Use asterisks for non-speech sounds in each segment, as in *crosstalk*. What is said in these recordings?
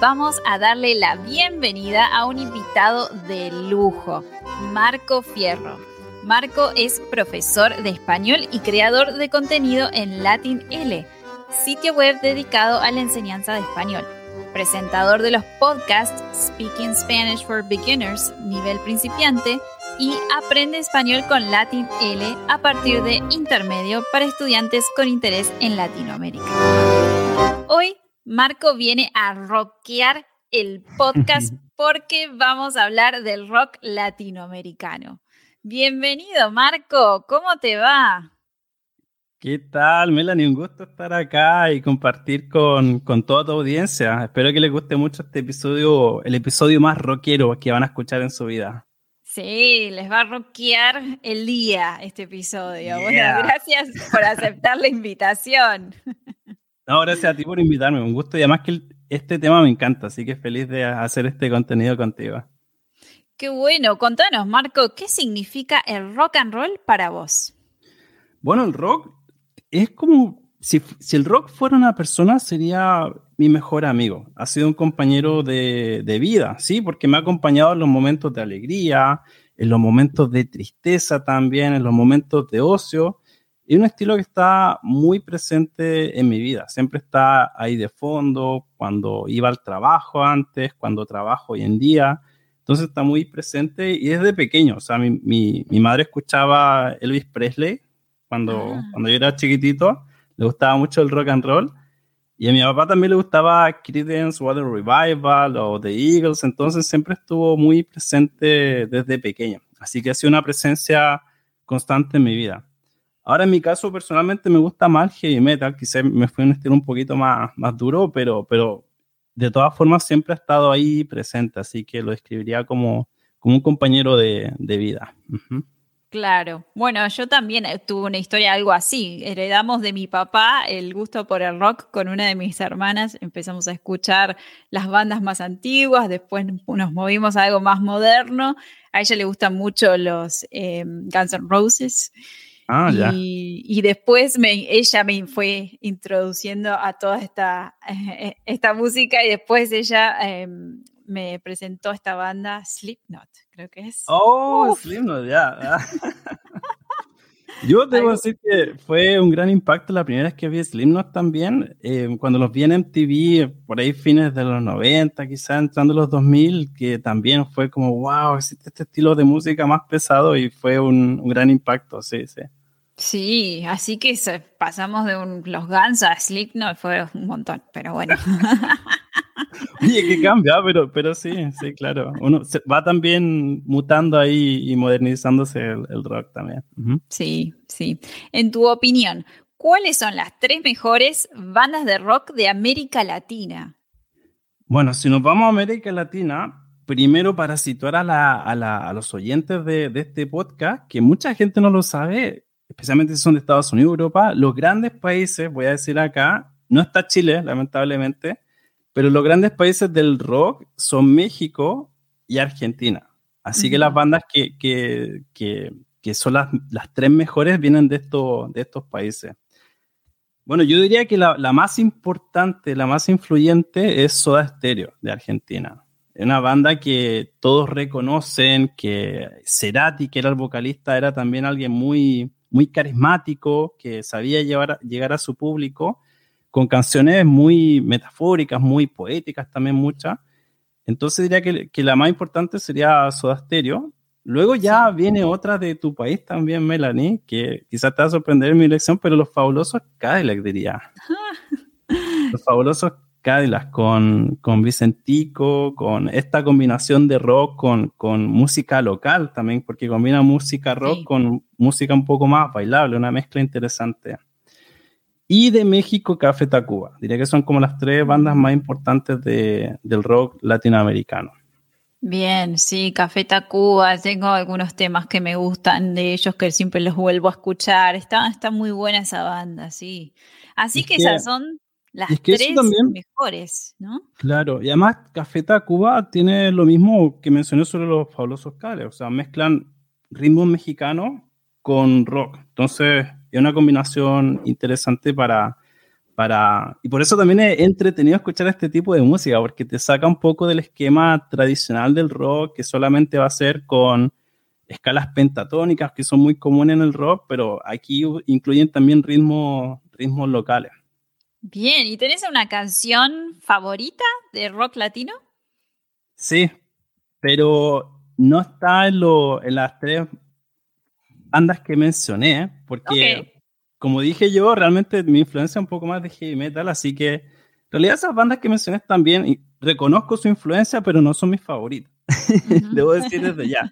vamos a darle la bienvenida a un invitado de lujo, Marco Fierro. Marco es profesor de español y creador de contenido en Latin L, sitio web dedicado a la enseñanza de español. Presentador de los podcasts Speaking Spanish for Beginners, nivel principiante, y Aprende Español con Latin L a partir de intermedio para estudiantes con interés en Latinoamérica. Hoy Marco viene a rockear el podcast *laughs* porque vamos a hablar del rock latinoamericano. Bienvenido, Marco. ¿Cómo te va? ¿Qué tal, Melanie? Un gusto estar acá y compartir con, con, toda tu audiencia. Espero que les guste mucho este episodio, el episodio más rockero que van a escuchar en su vida. Sí, les va a rockear el día este episodio. Bueno, *laughs* gracias por aceptar la invitación. *laughs* No, gracias a ti por invitarme, un gusto y además que este tema me encanta, así que feliz de hacer este contenido contigo. Qué bueno, contanos Marco, ¿qué significa el rock and roll para vos? Bueno, el rock es como, si, si el rock fuera una persona sería mi mejor amigo, ha sido un compañero de, de vida, ¿sí? Porque me ha acompañado en los momentos de alegría, en los momentos de tristeza también, en los momentos de ocio y un estilo que está muy presente en mi vida. Siempre está ahí de fondo, cuando iba al trabajo antes, cuando trabajo hoy en día. Entonces está muy presente y desde pequeño. O sea, mi, mi, mi madre escuchaba Elvis Presley cuando, ah. cuando yo era chiquitito. Le gustaba mucho el rock and roll. Y a mi papá también le gustaba Creedence, Water Revival o The Eagles. Entonces siempre estuvo muy presente desde pequeño. Así que ha sido una presencia constante en mi vida. Ahora en mi caso personalmente me gusta más heavy metal, quizás me fue un estilo un poquito más, más duro, pero, pero de todas formas siempre ha estado ahí presente, así que lo describiría como, como un compañero de, de vida. Claro, bueno, yo también eh, tuve una historia algo así. Heredamos de mi papá el gusto por el rock con una de mis hermanas. Empezamos a escuchar las bandas más antiguas, después nos movimos a algo más moderno. A ella le gustan mucho los eh, Guns N' Roses. Ah, y, después me, ella me fue introduciendo a toda esta, esta música y después ella em, me presentó esta banda Slipknot, creo que es. Oh, Slipknot, ya. *laughs* Yo debo decir que fue un gran impacto la primera vez que vi Slipknot también, em, cuando los vi en MTV, por ahí fines de los 90, quizás entrando los 2000, que también fue como, wow, existe este estilo de música más pesado y fue un, un gran impacto, sí, sí. Sí, así que pasamos de un, los Guns a Slipknot, fue un montón, pero bueno. *laughs* Oye, que cambia, pero, pero sí, sí, claro. Uno va también mutando ahí y modernizándose el, rock también. Sí, sí. En tu opinión, ¿cuáles son las tres mejores bandas de rock de América Latina? Bueno, si nos vamos a América Latina, primero para situar a, la, a, la, a los oyentes de, de, este podcast, que mucha gente no lo sabe, especialmente si son de Estados Unidos, Europa, los grandes países, voy a decir acá, no está Chile, lamentablemente, pero los grandes países del rock son México y Argentina. Así que las bandas que, que, que, que son las, las, tres mejores vienen de, estos de estos países. Bueno, yo diría que la, más importante, la más influyente es Soda Stereo de Argentina. Es una banda que todos reconocen, que Cerati, que era el vocalista, era también alguien muy, muy carismático, que sabía llevar, llegar a su público con canciones muy metafóricas, muy poéticas también muchas. Entonces diría que, que la más importante sería Soda Stereo, Luego ya viene otra de tu país también, Melanie, que quizás te va a sorprender mi elección, pero los fabulosos Cadillac, diría. *laughs* los fabulosos Cadillac con, con Vicentico, con esta combinación de rock con, con música local también, porque combina música rock con música un poco más bailable, una mezcla interesante. Y de México, Café Tacuba. Diría que son como las tres bandas más importantes de, del rock latinoamericano. Bien, sí, Café Tacuba, tengo algunos temas que me gustan de ellos que siempre los vuelvo a escuchar. Está, está muy buena esa banda, sí. Así que, esas son las tres mejores, ¿no? Claro, y además Café Tacuba tiene lo mismo que mencioné sobre los fabulosos Cales, o sea, mezclan ritmo mexicano con rock. Entonces, es una combinación interesante para para, y por eso también es entretenido escuchar este tipo de música, porque te saca un poco del esquema tradicional del rock, que solamente va a ser con escalas pentatónicas, que son muy comunes en el rock, pero aquí incluyen también ritmos, ritmos locales. Bien, ¿y tenés una canción favorita de rock latino? Sí, pero no está en, lo, en las tres bandas que mencioné, porque como dije yo, realmente mi influencia es un poco más de heavy metal, así que en realidad esas bandas que mencioné también, y reconozco su influencia, pero no son mis favoritas. *laughs* Debo decir desde ya.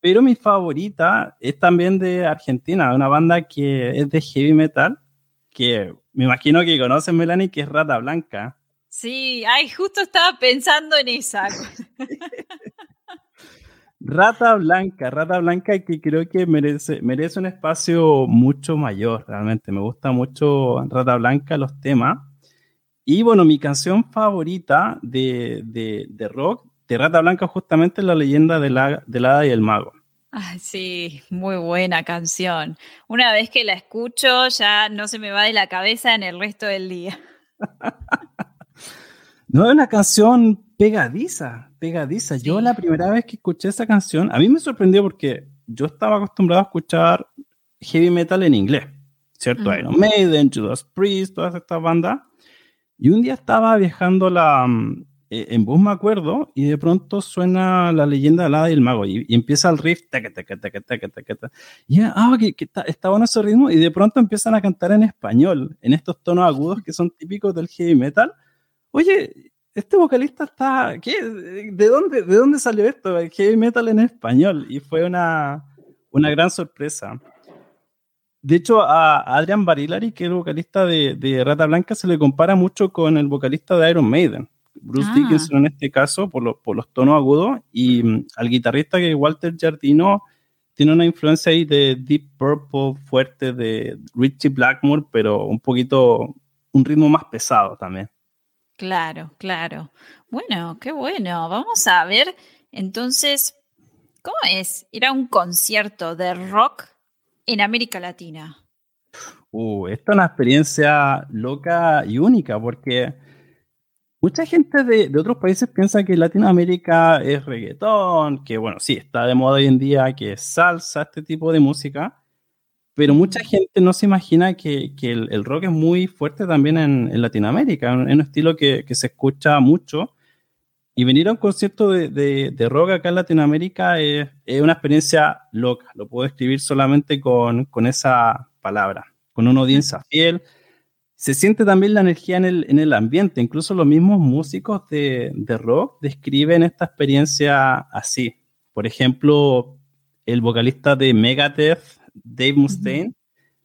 Pero mi favorita es también de Argentina, una banda que es de heavy metal, que me imagino que conocen, Melanie, que es Rata Blanca. Sí, ay, justo estaba pensando en esa. *laughs* Rata Blanca, Rata Blanca que creo que merece, merece un espacio mucho mayor, realmente. Me gusta mucho Rata Blanca, los temas. Y bueno, mi canción favorita de, de, rock de Rata Blanca justamente es la leyenda de la, del hada y el mago. Sí, muy buena canción. Una vez que la escucho ya no se me va de la cabeza en el resto del día. *laughs* no es una canción pegadiza, pegadiza. Yo la primera vez que escuché esa canción, a mí me sorprendió porque yo estaba acostumbrado a escuchar heavy metal en inglés, ¿cierto? Iron Maiden, Judas Priest, todas estas bandas. Y un día estaba viajando la, mm, e, en bus, me acuerdo, y de pronto suena la leyenda del hada y el mago, y, empieza el riff, y ah, que, está, está, bueno ese ritmo, y de pronto empiezan a cantar en español, en estos tonos agudos que son típicos del heavy metal. Oye, este vocalista está, ¿qué? ¿De dónde, de dónde salió esto? Heavy metal en español. Y fue una, una gran sorpresa. De hecho, a Adrian Barilari, que es el vocalista de, de, Rata Blanca, se le compara mucho con el vocalista de Iron Maiden, Bruce ah. Dickinson en este caso, por, por los tonos agudos, y mm, al guitarrista que es Walter Giardino tiene una influencia ahí de Deep Purple fuerte, de Richie Blackmore, pero un poquito, un ritmo más pesado también. Claro, claro. Bueno, qué bueno. Vamos a ver entonces, ¿cómo es ir a un concierto de rock en América Latina? Uh, esta es una experiencia loca y única porque mucha gente de, de, otros países piensa que Latinoamérica es reggaetón, que bueno, sí, está de moda hoy en día, que es salsa, este tipo de música, pero mucha gente no se imagina que, que el, rock es muy fuerte también en, en Latinoamérica, es un estilo que, que, se escucha mucho. Y venir a un concierto de, de, de rock acá en Latinoamérica es, es, una experiencia loca, lo puedo escribir solamente con, con esa palabra, con una audiencia fiel. Se siente también la energía en el, en el ambiente, incluso los mismos músicos de, de rock describen esta experiencia así. Por ejemplo, el vocalista de Megadeth, Dave Mustaine,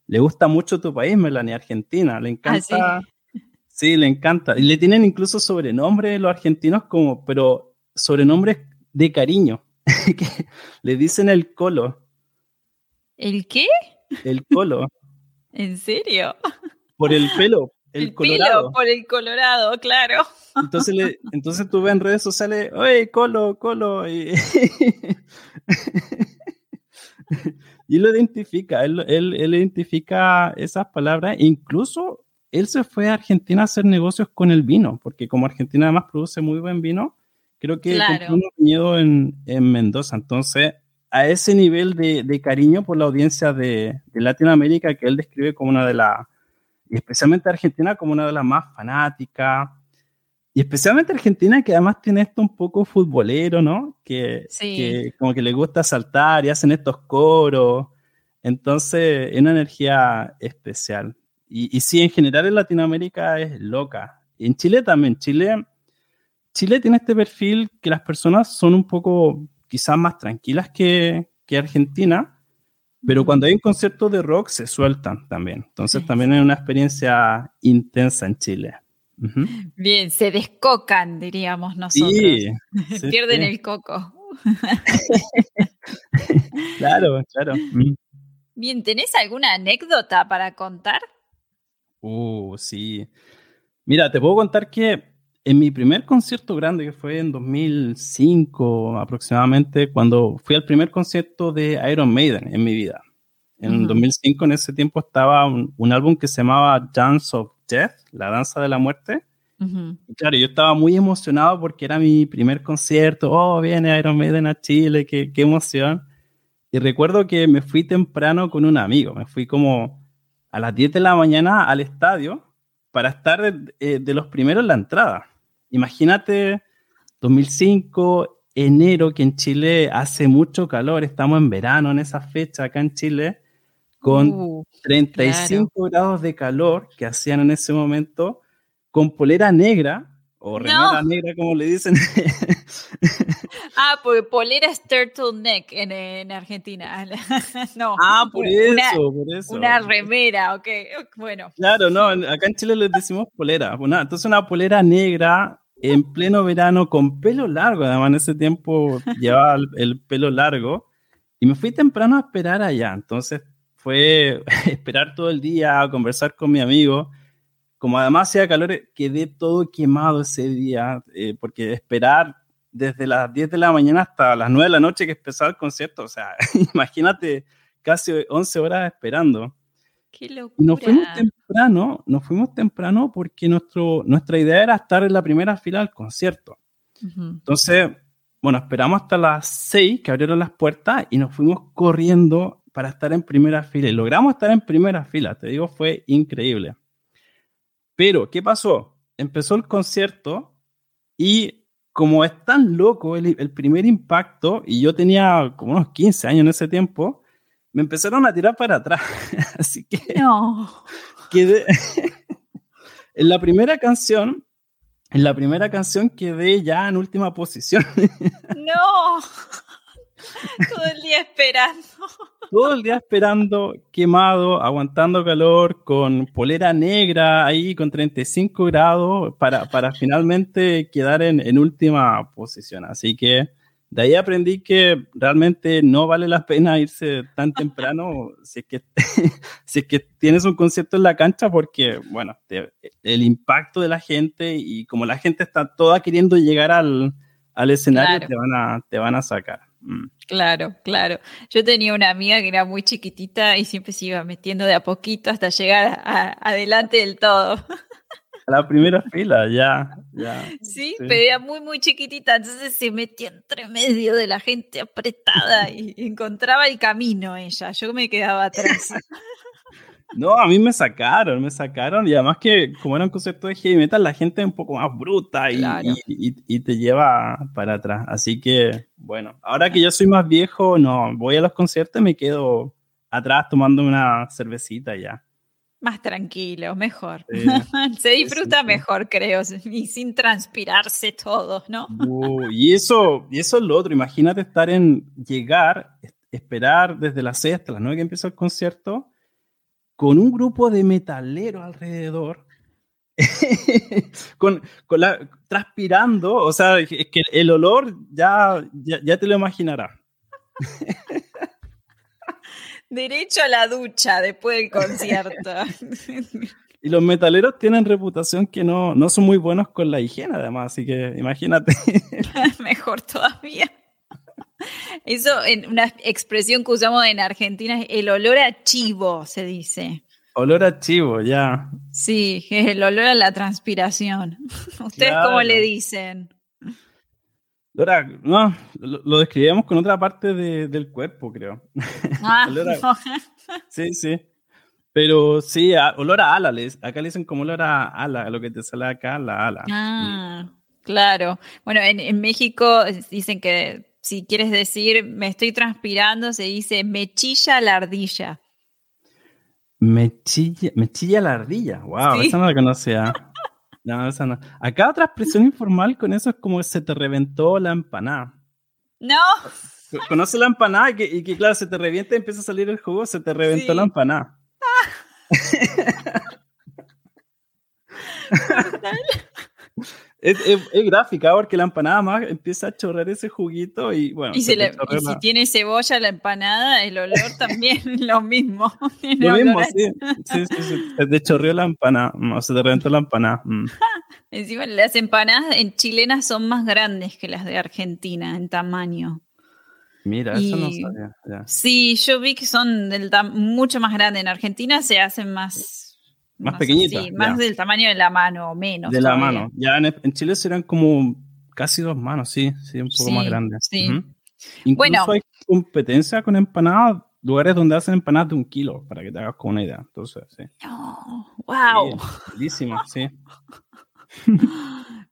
le gusta mucho tu país, Melanie, Argentina. Le ah, encanta. sí? le encanta. Y le tienen incluso sobrenombres los argentinos, como, pero sobrenombres de cariño. *laughs* que le dicen el colo. ¿El qué? El colo. ¿En serio? Por el pelo. *laughs* El, colorado. por el colorado, claro. Entonces, le, *laughs* entonces tú ves en redes sociales, oye, colo, colo. Y, *laughs* y lo identifica, él, él, él, identifica esas palabras, incluso él se fue a Argentina a hacer negocios con el vino, porque como Argentina además produce muy buen vino, creo que compró un viñedo en, en, Mendoza, entonces a ese nivel de, de cariño por la audiencia de, de, Latinoamérica que él describe como una de las, y especialmente Argentina como una de las más fanáticas, y especialmente Argentina, que además tiene esto un poco futbolero, ¿no? Que, que, como que le gusta saltar y hacen estos coros. Entonces, es una energía especial. Y, y sí, en general en Latinoamérica es loca. Y en Chile también. Chile, Chile tiene este perfil que las personas son un poco quizás más tranquilas que, que Argentina, pero cuando hay un concierto de rock se sueltan también. Entonces también es una experiencia intensa en Chile. Bien, se descocan, diríamos nosotros. Sí, *laughs* Pierden el coco. *laughs* claro, claro. Mm. Bien, ¿tenés alguna anécdota para contar? Uh, sí. Mira, te puedo contar que en mi primer concierto grande, que fue en 2005 aproximadamente, cuando fui al primer concierto de Iron Maiden en mi vida. En 2005, en ese tiempo, estaba un, un álbum que se llamaba Dance of Death, La Danza de la Muerte. claro, yo estaba muy emocionado porque era mi primer concierto. Oh, viene Iron Maiden a Chile, qué, qué emoción. Y recuerdo que me fui temprano con un amigo. Me fui como a las 10 de la mañana al estadio para estar de, eh, de los primeros en la entrada. Imagínate 2005, enero, que en Chile hace mucho calor, estamos en verano en esa fecha acá en Chile con 35 uh, grados de calor que hacían en ese momento, con polera negra, o remera negra, como le dicen. *laughs* ah, porque polera es turtleneck en, en Argentina. *laughs* no. Ah, por eso, por eso. Una remera, ok, bueno. Claro, no, acá en Chile les decimos polera. entonces una polera negra en pleno verano con pelo largo, además en ese tiempo *laughs* llevaba el, el pelo largo. Y me fui temprano a esperar allá. Entonces fue *laughs* esperar todo el día, a conversar con mi amigo. Como además hacía calor, quedé todo quemado ese día, eh, porque esperar desde las 10 de la mañana hasta las 9 de la noche que empezaba el concierto, o sea, *laughs* imagínate casi 11 horas esperando. Qué locura. nos fuimos temprano, nos fuimos temprano porque nuestro, nuestra idea era estar en la primera fila del concierto. Entonces, bueno, esperamos hasta las 6 que abrieron las puertas y nos fuimos corriendo para estar en primera fila. Y logramos estar en primera fila, te digo, fue increíble. Pero, ¿qué pasó? Empezó el concierto y como es tan loco el, primer impacto, y yo tenía como unos 15 años en ese tiempo, me empezaron a tirar para atrás. *laughs* Así que no. quedé *laughs* en la primera canción. En la primera canción quedé ya en última posición. *laughs* No. Todo el día esperando. Todo el día esperando, quemado, aguantando calor, con polera negra ahí, con 35 grados, para, para finalmente quedar en, en última posición. Así que de ahí aprendí que realmente no vale la pena irse tan temprano *laughs* si es que, *laughs* si es que tienes un concierto en la cancha porque, bueno, el impacto de la gente y como la gente está toda queriendo llegar al, al escenario, te, van a, te van a sacar. Mm. Claro, claro. Yo tenía una amiga que era muy chiquitita y siempre se iba metiendo de a poquito hasta llegar adelante del todo. *laughs* A la primera fila, ya, ya. Sí, pero era muy, muy chiquitita, entonces se metía entre medio de la gente apretada y *laughs* encontraba el camino ella. Yo me quedaba atrás. *laughs* No, a mí me sacaron, me sacaron. Y además que como era un concepto de heavy metal, la gente es un poco más bruta y, y, te lleva para atrás. Así que, bueno, ahora que yo soy más viejo, no, voy a los conciertos y me quedo atrás tomando una cervecita ya. Más tranquilo, mejor. *laughs* Se disfruta mejor, creo, y sin transpirarse todos, ¿no? Uh, y, eso, y eso es lo otro. Imagínate estar en llegar, esperar desde las 6 hasta las 9 que empieza el concierto con un grupo de metaleros alrededor, *laughs* con, la, transpirando, o sea, es que el olor ya, ya, te lo imaginarás. *laughs* Derecho a la ducha después del concierto. *laughs* Y los metaleros tienen reputación que no, no son muy buenos con la higiene, además, así que imagínate. *laughs* Mejor todavía. Eso, en una expresión que usamos en Argentina, es el olor a chivo, se dice. Olor a chivo, ya. Sí, el olor a la transpiración. *laughs* ¿Ustedes cómo le dicen? Olor no, lo, describimos con otra parte del cuerpo, creo. *laughs* Ah, *laughs* Sí, sí. Pero sí, olor a ala. acá le dicen como olor a ala, lo que te sale acá, la ala. Ah, claro. Bueno, en, en México dicen que si quieres decir me estoy transpirando, se dice me chilla la ardilla. Me chilla, me chilla la ardilla. Wow, esa no la conocía. No, esa no. Acá otra expresión informal con eso es como se te reventó la empanada. No. Conoce la empanada y que, claro, se te revienta y empieza a salir el jugo, se te reventó la empanada. *laughs* Es, gráfica porque la empanada más empieza a chorrar ese juguito y bueno. Y, si tiene cebolla la empanada, el olor *laughs* también lo mismo. Lo *laughs* mismo, sí. sí, sí, Se te chorreó la empanada, no, se te reventó la empanada. Mm. *laughs* Encima las empanadas en chilenas son más grandes que las de Argentina en tamaño. Mira, eso no sabía. Sí, yo vi que son del mucho más grandes. En Argentina se hacen más más, pequeñita. Sí, más del tamaño de la mano o menos. De la mano. Ya en, Chile serán como casi dos manos, sí, sí, un poco más grandes. Sí. Incluso bueno. hay competencia con empanadas, lugares donde hacen empanadas de un kilo, para que te hagas con una idea. Entonces, sí. wow. sí.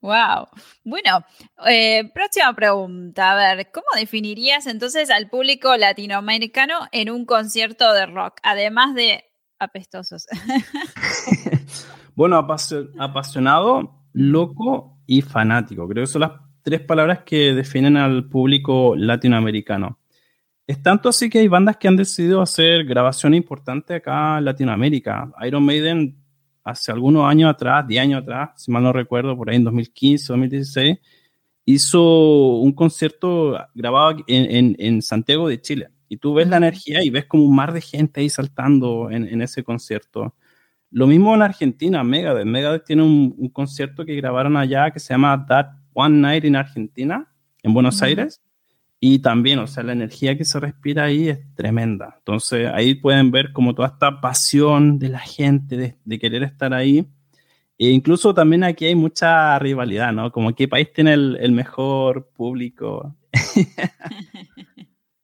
Wow. *laughs* Bueno, eh, próxima pregunta. A ver, ¿cómo definirías entonces al público latinoamericano en un concierto de rock? Además de apestosos. *laughs* bueno, apasionado, loco y fanático. Creo que son las tres palabras que definen al público latinoamericano. Es tanto así que hay bandas que han decidido hacer grabación importante acá en Latinoamérica. Iron Maiden hace algunos años atrás, 10 años atrás, si mal no recuerdo, por ahí en 2015, 2016, hizo un concierto grabado en, en Santiago de Chile. Y tú ves la energía y ves como un mar de gente ahí saltando en, ese concierto. Lo mismo en Argentina, Megadeth. Megadeth tiene un, concierto que grabaron allá que se llama That One Night in Argentina, en Buenos Aires. Y también, o sea, la energía que se respira ahí es tremenda. Entonces, ahí pueden ver como toda esta pasión de la gente, de, querer estar ahí. E incluso también aquí hay mucha rivalidad, ¿no? Como qué país tiene el, el mejor público. *laughs*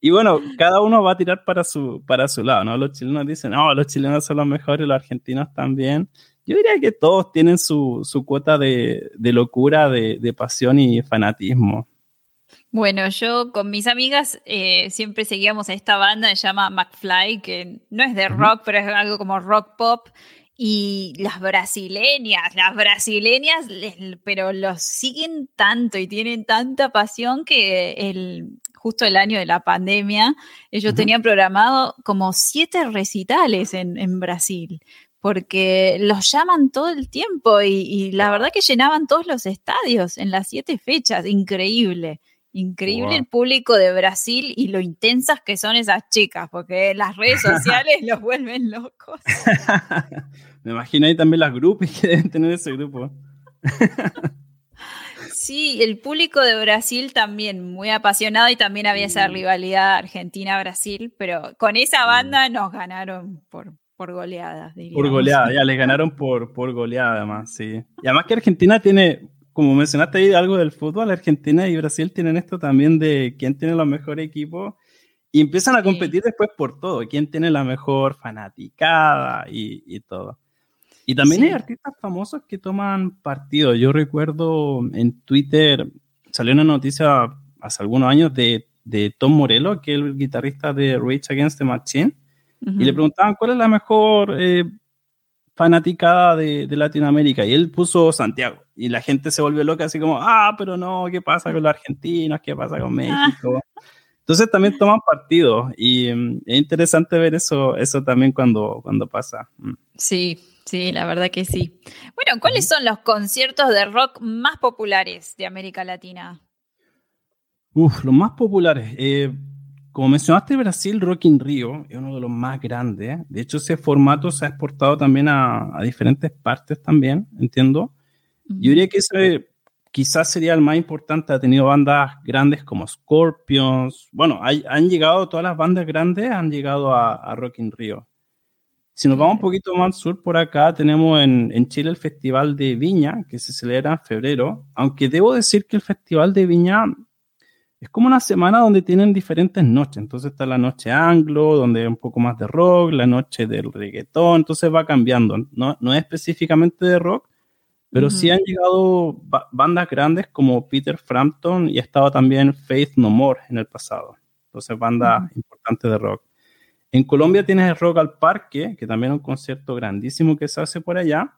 Y bueno, cada uno va a tirar para su, para su lado, ¿no? Los chilenos dicen, no, los chilenos son los mejores, los argentinos también. Yo diría que todos tienen su, su cuota de, de locura, de, de, pasión y fanatismo. Bueno, yo con mis amigas eh, siempre seguíamos a esta banda, se llama McFly, que no es de rock, pero es algo como rock pop. Y las brasileñas, las brasileñas, pero los siguen tanto y tienen tanta pasión que el, justo el año de la pandemia, ellos tenían programado como siete recitales en, Brasil, porque los llaman todo el tiempo y, la verdad que llenaban todos los estadios en las siete fechas, increíble. Increíble el público de Brasil y lo intensas que son esas chicas, porque las redes sociales los vuelven locos. *laughs* Me imagino ahí también las grupos que deben tener ese grupo. *laughs* Sí, el público de Brasil también muy apasionado y también había esa rivalidad Argentina-Brasil, pero con esa banda nos ganaron por, por goleada. Por goleada, ya les ganaron por, por goleada además, sí. Y además que Argentina tiene, como mencionaste ahí algo del fútbol, Argentina y Brasil tienen esto también de quién tiene los mejores equipos y empiezan a competir después por todo, quién tiene la mejor fanaticada y, y todo. Y también hay artistas famosos que toman partido. Yo recuerdo en Twitter, salió una noticia hace algunos años de, de Tom Morello, que es el guitarrista de Rage Against the Machine, y le preguntaban cuál es la mejor eh, fanaticada de, de, Latinoamérica. Y él puso Santiago. Y la gente se volvió loca, así como, ah, pero no, ¿qué pasa con los argentinos? ¿Qué pasa con México? Entonces también toman partido. Y mm, es interesante ver eso, eso también cuando, cuando pasa. Mm. Sí, Sí, la verdad que sí. Bueno, ¿cuáles son los conciertos de rock más populares de América Latina? Uf, los más populares. Eh, como mencionaste, Brasil Rock in Rio es uno de los más grandes. De hecho, ese formato se ha exportado también a, diferentes partes también, entiendo. Yo diría que, quizás sería el más importante. Ha tenido bandas grandes como Scorpions. Bueno, han llegado, todas las bandas grandes han llegado a, a Rock in Rio. Si nos vamos un poquito más sur, por acá tenemos en, en, Chile el Festival de Viña, que se celebra en febrero, aunque debo decir que el Festival de Viña es como una semana donde tienen diferentes noches. Entonces está la noche anglo, donde hay un poco más de rock, la noche del reggaetón, entonces va cambiando. No, no es específicamente de rock, pero sí han llegado bandas grandes como Peter Frampton y ha estado también Faith No More en el pasado. Entonces bandas importantes de rock. En Colombia tienes el Rock al Parque, que también es un concierto grandísimo que se hace por allá.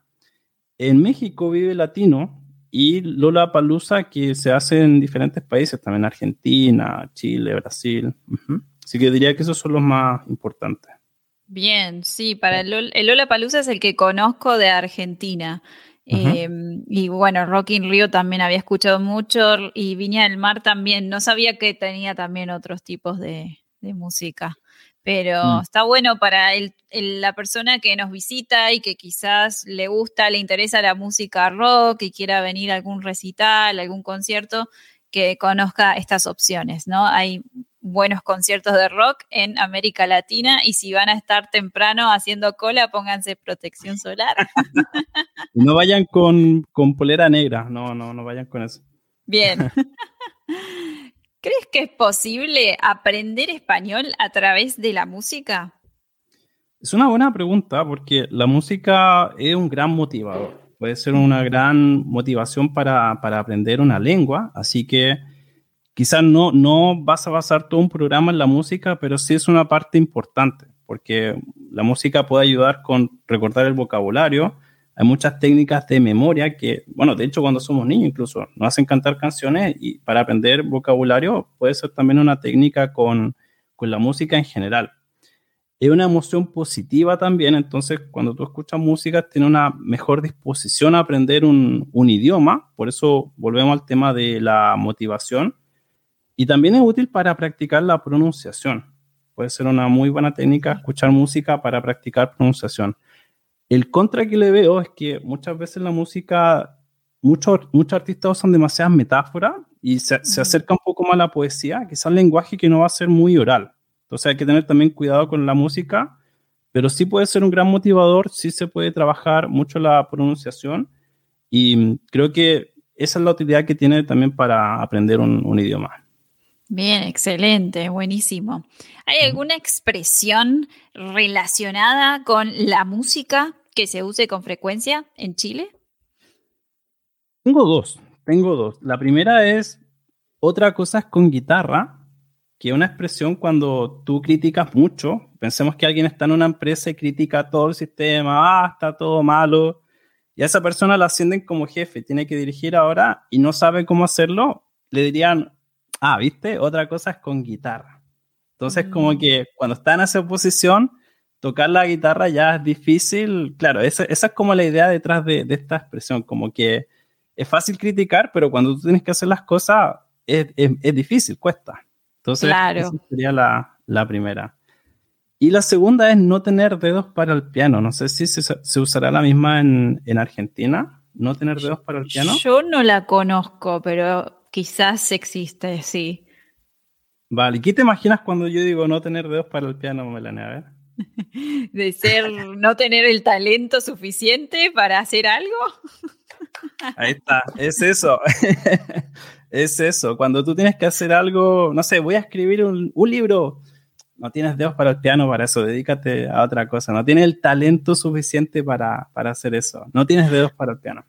En México vive Latino y Lola Palusa, que se hace en diferentes países, también Argentina, Chile, Brasil. Así que diría que esos son los más importantes. Bien, sí, para el Lola Palusa es el que conozco de Argentina. Em, y bueno, Rock in Rio también había escuchado mucho y Viña del Mar también. No sabía que tenía también otros tipos de música pero mm. está bueno para la persona que nos visita y que quizás le gusta, le interesa la música rock y quiera venir a algún recital, algún concierto, que conozca estas opciones, ¿no? Hay buenos conciertos de rock en América Latina y si van a estar temprano haciendo cola, pónganse protección solar. *laughs* no vayan con, con polera negra, no, no, no vayan con eso. Bien. *laughs* ¿Crees que es posible aprender español a través de la música? Es una buena pregunta porque la música es un gran motivador. Puede ser una gran motivación para, aprender una lengua, así que quizás no, no vas a basar todo un programa en la música, pero sí es una parte importante, porque la música puede ayudar con recordar el vocabulario, hay muchas técnicas de memoria que, bueno, de hecho cuando somos niños incluso nos hacen cantar canciones y para aprender vocabulario puede ser también una técnica con, con la música en general. Es una emoción positiva también, entonces cuando tú escuchas música tienes una mejor disposición a aprender un, un idioma, por eso volvemos al tema de la motivación. Y también es útil para practicar la pronunciación. Puede ser una muy buena técnica escuchar música para practicar pronunciación. El contra que le veo es que muchas veces la música, muchos, muchos artistas usan demasiadas metáforas y se, acerca un poco más a la poesía, quizás el lenguaje que no va a ser muy oral. Entonces hay que tener también cuidado con la música, pero sí puede ser un gran motivador, sí se puede trabajar mucho la pronunciación y creo que esa es la utilidad que tiene también para aprender un, un idioma. Bien, excelente, buenísimo. ¿Hay alguna expresión relacionada con la música que se use con frecuencia en Chile? Tengo dos, tengo dos. La primera es otra cosa es con guitarra, que es una expresión cuando tú criticas mucho. Pensemos que alguien está en una empresa y critica todo el sistema, ah, está todo malo, y a esa persona la ascienden como jefe, tiene que dirigir ahora y no sabe cómo hacerlo, le dirían, ah, viste, otra cosa es con guitarra. Entonces, como mm. que cuando está en esa posición, tocar la guitarra ya es difícil. Claro, esa, esa es como la idea detrás de, de, esta expresión, como que es fácil criticar, pero cuando tú tienes que hacer las cosas es, es, difícil, cuesta. Entonces, esa sería la, la, primera. Y la segunda es no tener dedos para el piano. No sé si se, se usará la misma en, en Argentina, no tener dedos para el piano. Yo no la conozco, pero quizás existe, sí. Vale, ¿y qué te imaginas cuando yo digo no tener dedos para el piano, Melania? A ver. *laughs* De ser, no tener el talento suficiente para hacer algo. *laughs* Ahí está, es eso. *laughs* es eso. Cuando tú tienes que hacer algo, no sé, voy a escribir un, libro. No tienes dedos para el piano para eso, dedícate a otra cosa. No tienes el talento suficiente para, para hacer eso. No tienes dedos para el piano.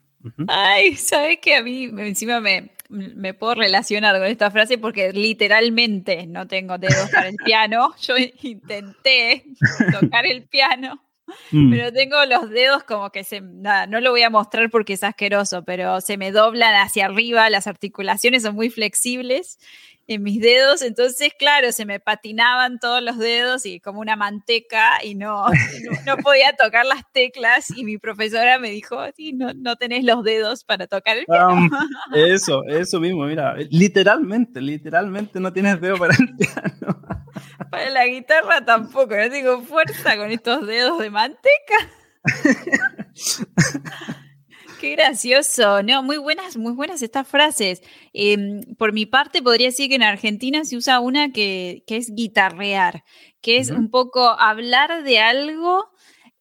Ay, ¿sabes que a mí encima me, me puedo relacionar con esta frase porque literalmente no tengo dedos para el piano. *laughs* Yo intenté tocar el piano, mm. pero tengo los dedos como que se... Nada, no lo voy a mostrar porque es asqueroso, pero se me doblan hacia arriba, las articulaciones son muy flexibles en mis dedos, entonces claro, se me patinaban todos los dedos y como una manteca y no, *laughs* no, podía tocar las teclas y mi profesora me dijo, sí, no, no tenés los dedos para tocar el piano. *laughs* eso, eso mismo, mira, literalmente, literalmente no tienes dedos para el *laughs* piano. Para la guitarra tampoco, no tengo fuerza con estos dedos de manteca. Qué gracioso, no, muy buenas, muy buenas estas frases. Em, por mi parte, podría decir que en Argentina se usa una que, es guitarrear, que es un poco hablar de algo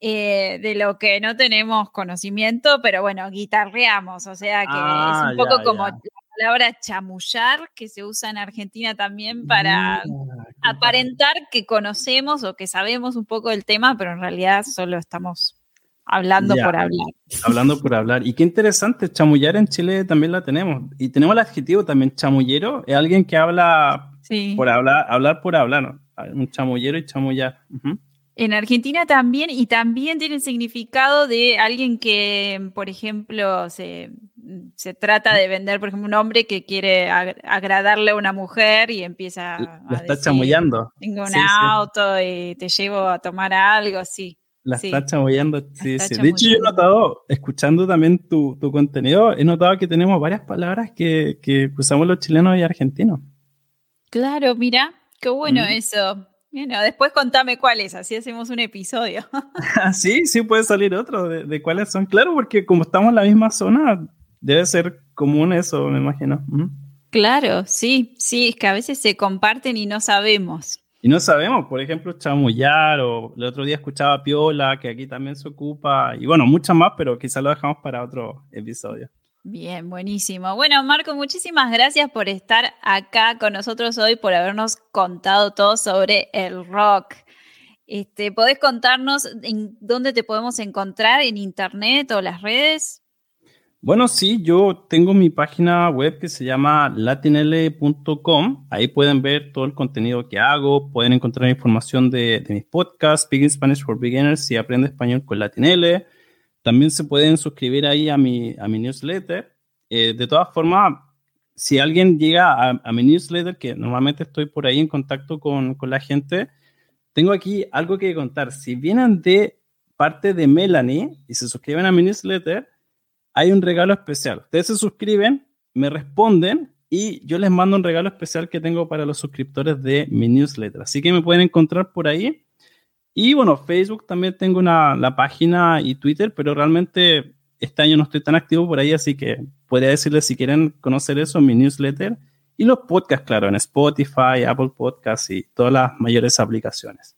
eh, de lo que no tenemos conocimiento, pero bueno, guitarreamos, o sea que es Ah, un poco ya, como ya. la palabra chamullar, que se usa en Argentina también para Mira, aparentar que conocemos o que sabemos un poco del tema, pero en realidad solo estamos hablando Ya. por hablar. Hablando por hablar. Y qué interesante, chamullar en Chile también la tenemos. Y tenemos el adjetivo también, chamullero, es alguien que habla Sí. por hablar, hablar por hablar, ¿no? Un chamullero y chamullar. En Argentina también, y también tiene el significado de alguien que, por ejemplo, se, se trata de vender, por ejemplo, un hombre que quiere ag- agradarle a una mujer y empieza a La está decir, chamullando. Tengo un Sí, sí. auto y te llevo a tomar algo, sí. La Sí. está chamullando. Sí, está sí. De hecho, yo he notado, escuchando también tu, tu contenido, he notado que tenemos varias palabras que, que usamos los chilenos y argentinos. Claro, mira, qué bueno Mm. eso. Bueno, después contame cuáles, así hacemos un episodio. *laughs* *laughs* Sí, sí puede salir otro de, de cuáles son. Claro, porque como estamos en la misma zona, debe ser común eso, me imagino. Claro, sí, sí, es que a veces se comparten y no sabemos. Y no sabemos, por ejemplo, chamullar o el otro día escuchaba piola, que aquí también se ocupa, y bueno, muchas más, pero quizás lo dejamos para otro episodio. Bien, buenísimo. Bueno, Marco, muchísimas gracias por estar acá con nosotros hoy, por habernos contado todo sobre el rock. Este, ¿Podés contarnos en dónde te podemos encontrar en internet o las redes? Bueno, sí, yo tengo mi página web que se llama latinl.com. Ahí pueden ver todo el contenido que hago, pueden encontrar información de, de mis podcasts, Speaking Spanish for Beginners y Aprende Español con Latinl. También se pueden suscribir ahí a mi, a mi newsletter. Eh, de todas formas, si alguien llega a, a mi newsletter, que normalmente estoy por ahí en contacto con, con la gente, tengo aquí algo que contar. Si vienen de parte de Melanie y se suscriben a mi newsletter, hay un regalo especial. Ustedes se suscriben, me responden y yo les mando un regalo especial que tengo para los suscriptores de mi newsletter. Así que me pueden encontrar por ahí. Y bueno, Facebook también tengo la página y Twitter, pero realmente este año no estoy tan activo por ahí, así que podría decirles si quieren conocer eso, mi newsletter y los podcasts, claro, en Spotify, Apple Podcasts y todas las mayores aplicaciones.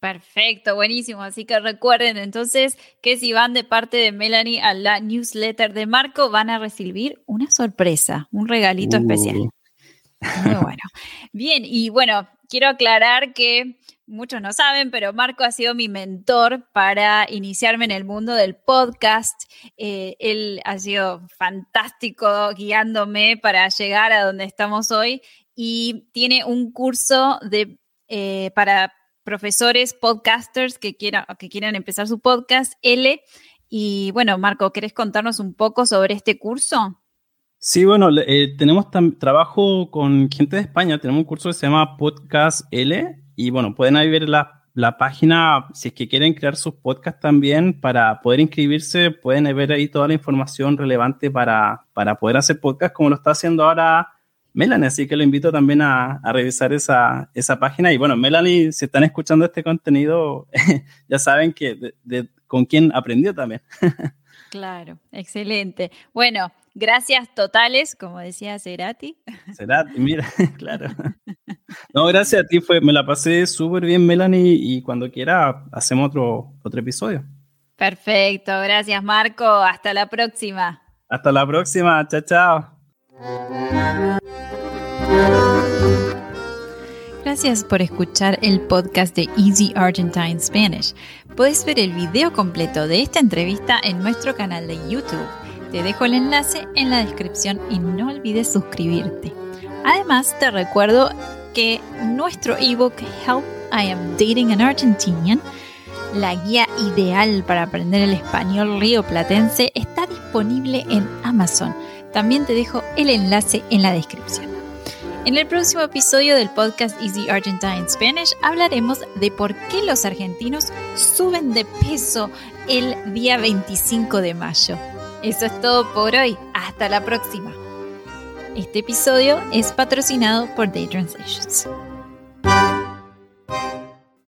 Perfecto, buenísimo. Así que recuerden entonces que si van de parte de Melanie a la newsletter de Marco, van a recibir una sorpresa, un regalito Uh. especial. Muy *laughs* bueno. Bien, y bueno, quiero aclarar que muchos no saben, pero Marco ha sido mi mentor para iniciarme en el mundo del podcast. Eh, él ha sido fantástico guiándome para llegar a donde estamos hoy y tiene un curso de, eh, para profesores, podcasters que quieran, que quieran empezar su podcast, L. Y bueno, Marco, ¿querés contarnos un poco sobre este curso? Sí, bueno, eh, tenemos trabajo con gente de España, tenemos un curso que se llama Podcast L y bueno, pueden ahí ver la, la página si es que quieren crear sus podcasts también para poder inscribirse, pueden ver ahí toda la información relevante para, para poder hacer podcast como lo está haciendo ahora Melanie, así que lo invito también a, a revisar esa, esa página y bueno, Melanie, si están escuchando este contenido, *laughs* ya saben que de- de- con quién aprendió también. *laughs* Claro, excelente. Bueno, gracias totales, como decía Cerati. Será, mira, *laughs* claro. No, gracias a ti, fue, me la pasé súper bien, Melanie, y cuando quiera hacemos otro, otro episodio. Perfecto, gracias Marco. Hasta la próxima. Hasta la próxima, chao, chao. Gracias por escuchar el podcast de Easy Argentine Spanish. Puedes ver el video completo de esta entrevista en nuestro canal de YouTube. Te dejo el enlace en la descripción y no olvides suscribirte. Además, te recuerdo que nuestro ebook Help I Am Dating an Argentinian, la guía ideal para aprender el español rioplatense, está disponible en Amazon. También te dejo el enlace en la descripción. En el próximo episodio del podcast Easy Argentine Spanish hablaremos de por qué los argentinos suben de peso el día 25 de mayo. Eso es todo por hoy. Hasta la próxima. Este episodio es patrocinado por Day Translations.